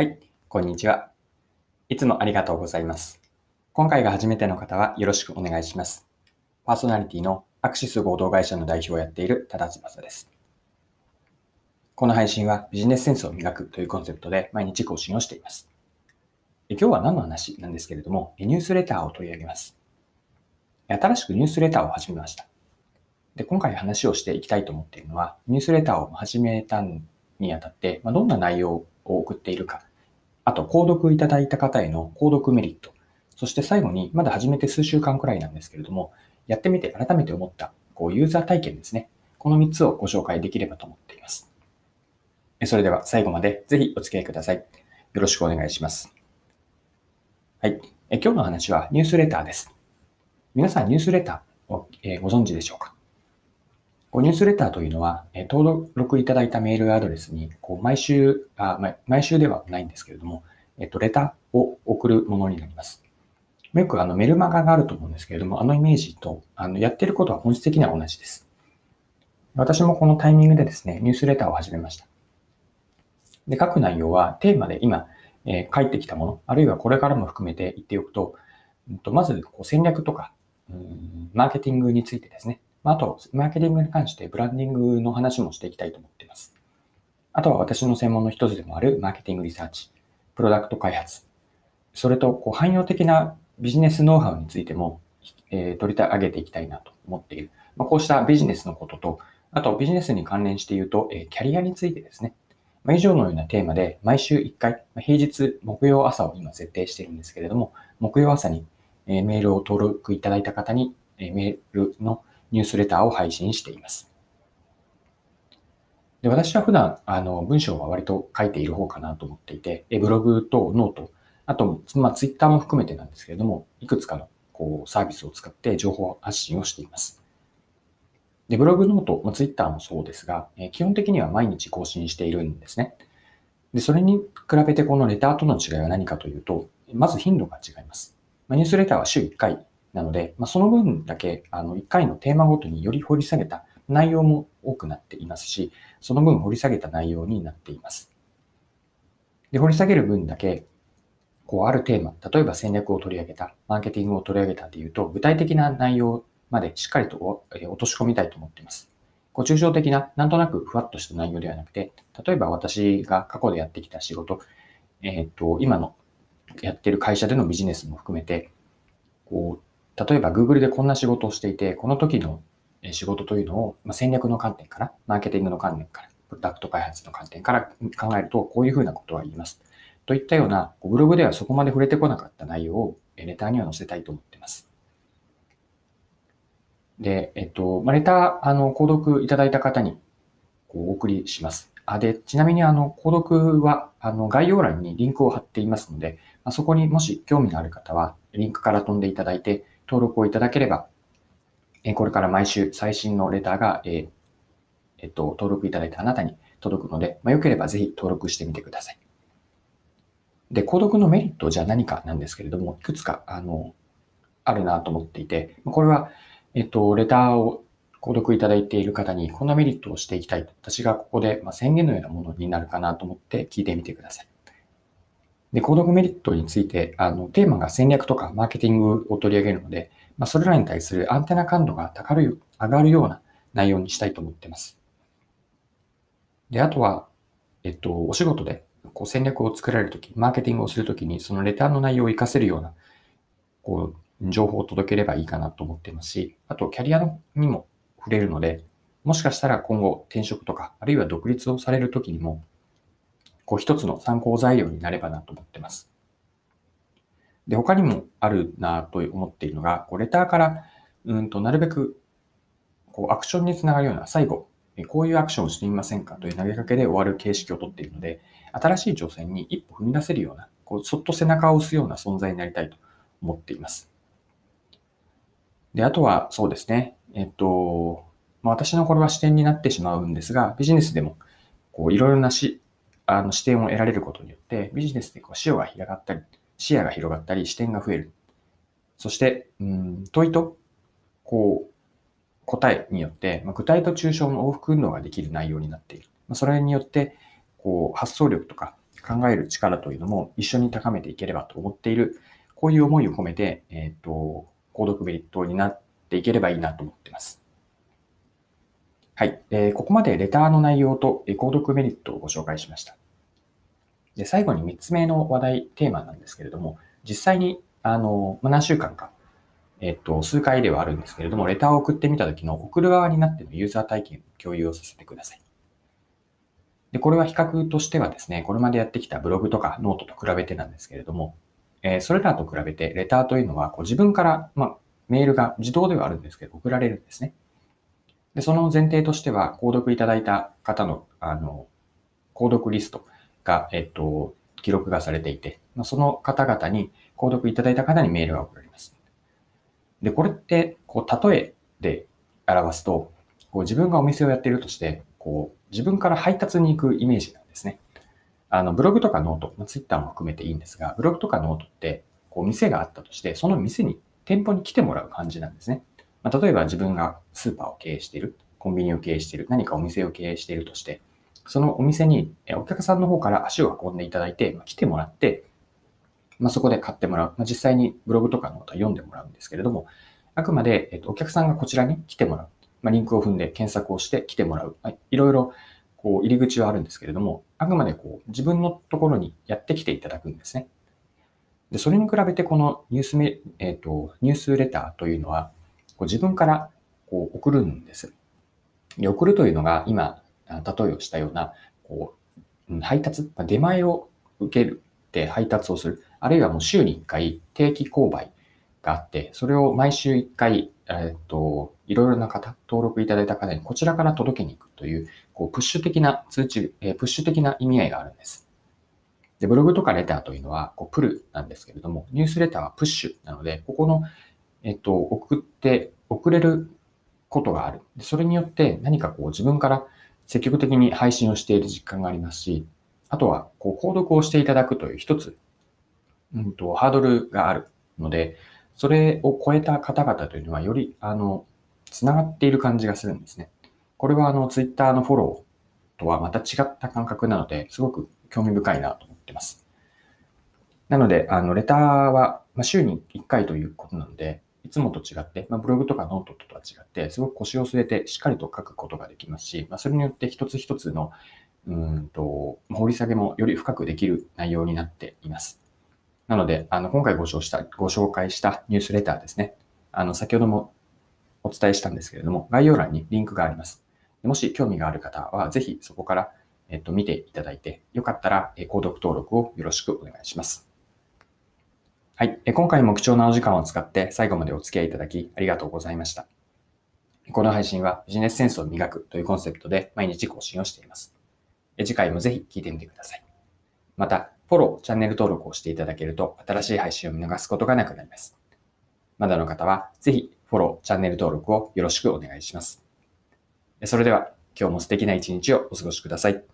はい、こんにちは。いつもありがとうございます。今回が初めての方はよろしくお願いします。パーソナリティのアクシス合同会社の代表をやっている多田翼です。この配信はビジネスセンスを磨くというコンセプトで毎日更新をしています。今日は何の話なんですけれども、ニュースレターを取り上げます。新しくニュースレターを始めました。で今回話をしていきたいと思っているのは、ニュースレターを始めたにあたって、まあ、どんな内容を送っているか、あと、購読いただいた方への購読メリット、そして最後に、まだ始めて数週間くらいなんですけれども、やってみて改めて思った、こう、ユーザー体験ですね。この3つをご紹介できればと思っています。それでは最後までぜひお付き合いください。よろしくお願いします。はい。え今日の話はニュースレターです。皆さんニュースレターを、えご存知でしょうか？こうニュースレターというのは、え登録いただいたメールアドレスに、こう毎週あ、毎週ではないんですけれども、えっと、レターを送るものになります。よくあのメルマガがあると思うんですけれども、あのイメージとあのやってることは本質的には同じです。私もこのタイミングでですね、ニュースレターを始めました。で、書く内容はテーマで今、えー、書いてきたもの、あるいはこれからも含めて言っておくと、まずこう戦略とか、うんマーケティングについてですね、まあと、マーケティングに関してブランディングの話もしていきたいと思っています。あとは私の専門の一つでもあるマーケティングリサーチ、プロダクト開発、それとこう汎用的なビジネスノウハウについても、えー、取り上げていきたいなと思っている。まあ、こうしたビジネスのことと、あとビジネスに関連して言うと、えー、キャリアについてですね。まあ、以上のようなテーマで毎週1回、まあ、平日木曜朝を今設定しているんですけれども、木曜朝に、え、メールを登録いただいた方に、え、メールのニュースレターを配信しています。で私は普段、あの、文章は割と書いている方かなと思っていて、ブログとノート、あと、まあ、ツイッターも含めてなんですけれども、いくつかのこうサービスを使って情報発信をしています。で、ブログノート、まあ、ツイッターもそうですが、え基本的には毎日更新しているんですね。で、それに比べてこのレターとの違いは何かというと、まず頻度が違います。まあ、ニュースレターは週1回なので、まあ、その分だけ、あの、1回のテーマごとにより掘り下げた内容も多くなっていますし、その分掘り下げた内容になっています。で、掘り下げる分だけ、こう、あるテーマ、例えば戦略を取り上げた、マーケティングを取り上げたというと、具体的な内容までしっかりと落とし込みたいと思っています。こう抽象的な、なんとなくふわっとした内容ではなくて、例えば私が過去でやってきた仕事、えっ、と、今のやってる会社でのビジネスも含めて、こう、例えば Google でこんな仕事をしていて、この時の仕事というのを、ま戦略の観点から、マーケティングの観点から、プロダクト開発の観点から考えると、こういうふうなことは言います。といったような、ブログではそこまで触れてこなかった内容をレターには載せたいと思っています。で、えっと、ま、レター、あの、購読いただいた方にこうお送りします。あで、ちなみに、あの、購読は、あの、概要欄にリンクを貼っていますので、ま、そこにもし興味のある方は、リンクから飛んでいただいて、登録をいただければ、えこれから毎週最新のレターが、ええっと、登録いただいたあなたに届くので、まあ、よければぜひ登録してみてください。で、購読のメリットじゃ何かなんですけれども、いくつか、あの、あるなと思っていて、これは、えっと、レターを購読いただいている方にこんなメリットをしていきたい、私がここで、ま宣言のようなものになるかなと思って聞いてみてください。で、購読メリットについて、あの、テーマが戦略とかマーケティングを取り上げるので、まあ、それらに対するアンテナ感度が高る、上がるような内容にしたいと思っています。で、あとは、えっと、お仕事でこう戦略を作られるとき、マーケティングをするときに、そのレターの内容を活かせるような、こう、情報を届ければいいかなと思っていますし、あと、キャリアにも触れるので、もしかしたら今後転職とか、あるいは独立をされるときにも、こう一つの参考材料になればなと思ってます。で、他にもあるなと思っているのが、こうレターから、うんと、なるべく、こう、アクションにつながるような、最後、こういうアクションをしてみませんかという投げかけで終わる形式をとっているので、新しい挑戦に一歩踏み出せるような、こう、そっと背中を押すような存在になりたいと思っています。で、あとは、そうですね。えっと、まあ、私のこれは視点になってしまうんですが、ビジネスでも、こう、いろいろなし、あの視点を得られることによって、ビジネスでこう視野が広がったり、視野が広がったり、視点が増える。そして、うん、問いと、こう、答えによって、まあ、具体と抽象の往復運動ができる内容になっている。まあ、それによって、こう、発想力とか考える力というのも一緒に高めていければと思っている、こういう思いを込めて、えっ、ー、と、購読メリットになっていければいいなと思っています。はい。えー、ここまでレターの内容と購読メリットをご紹介しました。で、最後に3つ目の話題、テーマなんですけれども、実際に、あの、何週間か、えっと、数回ではあるんですけれども、レターを送ってみた時の送る側になってのユーザー体験を共有をさせてください。で、これは比較としてはですね、これまでやってきたブログとかノートと比べてなんですけれども、えー、それらと比べて、レターというのは、こう自分から、まあ、メールが自動ではあるんですけど、送られるんですね。で、その前提としては、購読いただいた方の、あの、購読リストが、えっと、記録がされていて、その方々に、購読いただいた方にメールが送られます。で、これって、こう、例えで表すと、こう自分がお店をやっているとして、こう、自分から配達に行くイメージなんですね。あの、ブログとかノート、ツイッターも含めていいんですが、ブログとかノートって、こう、店があったとして、その店に、店舗に来てもらう感じなんですね。まあ、例えば自分がスーパーを経営している、コンビニを経営している、何かお店を経営しているとして、そのお店にお客さんの方から足を運んでいただいて、来てもらって、まあ、そこで買ってもらう。まあ、実際にブログとかノートは読んでもらうんですけれども、あくまで、えっと、お客さんがこちらに来てもらう。まあ、リンクを踏んで検索をして来てもらう。はい、いろいろこう入り口はあるんですけれども、あくまでこう自分のところにやってきていただくんですね。で、それに比べてこのニュースメ、えっ、ー、と、ニュースレターというのは、こう自分からこう送るんです。で、送るというのが今、例えをしたような、こう、配達、出前を受けるって配達をする。あるいはもう週に1回定期購買があって、それを毎週1回、えっ、と、いろいろな方、登録いただいた方にこちらから届けに行くという、こう、プッシュ的な通知、えプッシュ的な意味合いがあるんです。で、ブログとかレターというのは、こう、プルなんですけれども、ニュースレターはプッシュなので、ここの、えっと、送って、送れることがある。でそれによって何かこう自分から積極的に配信をしている実感がありますし、あとは、こう、購読をしていただくという一つ、うんと、ハードルがあるので、それを超えた方々というのは、より、あの、つながっている感じがするんですね。これは、あの、ツイッターのフォローとはまた違った感覚なので、すごく興味深いなと思ってます。なので、あの、レターは、ま週に1回ということなので、いつもと違って、まあ、ブログとかノートとは違って、すごく腰を据えてしっかりと書くことができますし、まあ、それによって一つ一つの、うんと、掘り下げもより深くできる内容になっています。なので、あの、今回ご紹した、ご紹介したニュースレターですね。あの、先ほどもお伝えしたんですけれども、概要欄にリンクがあります。もし興味がある方は、ぜひそこから、えっと、見ていただいて、よかったら、え購読登録をよろしくお願いします。はい。今回も貴重なお時間を使って最後までお付き合いいただきありがとうございました。この配信はビジネスセンスを磨くというコンセプトで毎日更新をしています。次回もぜひ聞いてみてください。また、フォロー、チャンネル登録をしていただけると、新しい配信を見逃すことがなくなります。まだの方は、ぜひ、フォロー、チャンネル登録をよろしくお願いします。それでは、今日も素敵な一日をお過ごしください。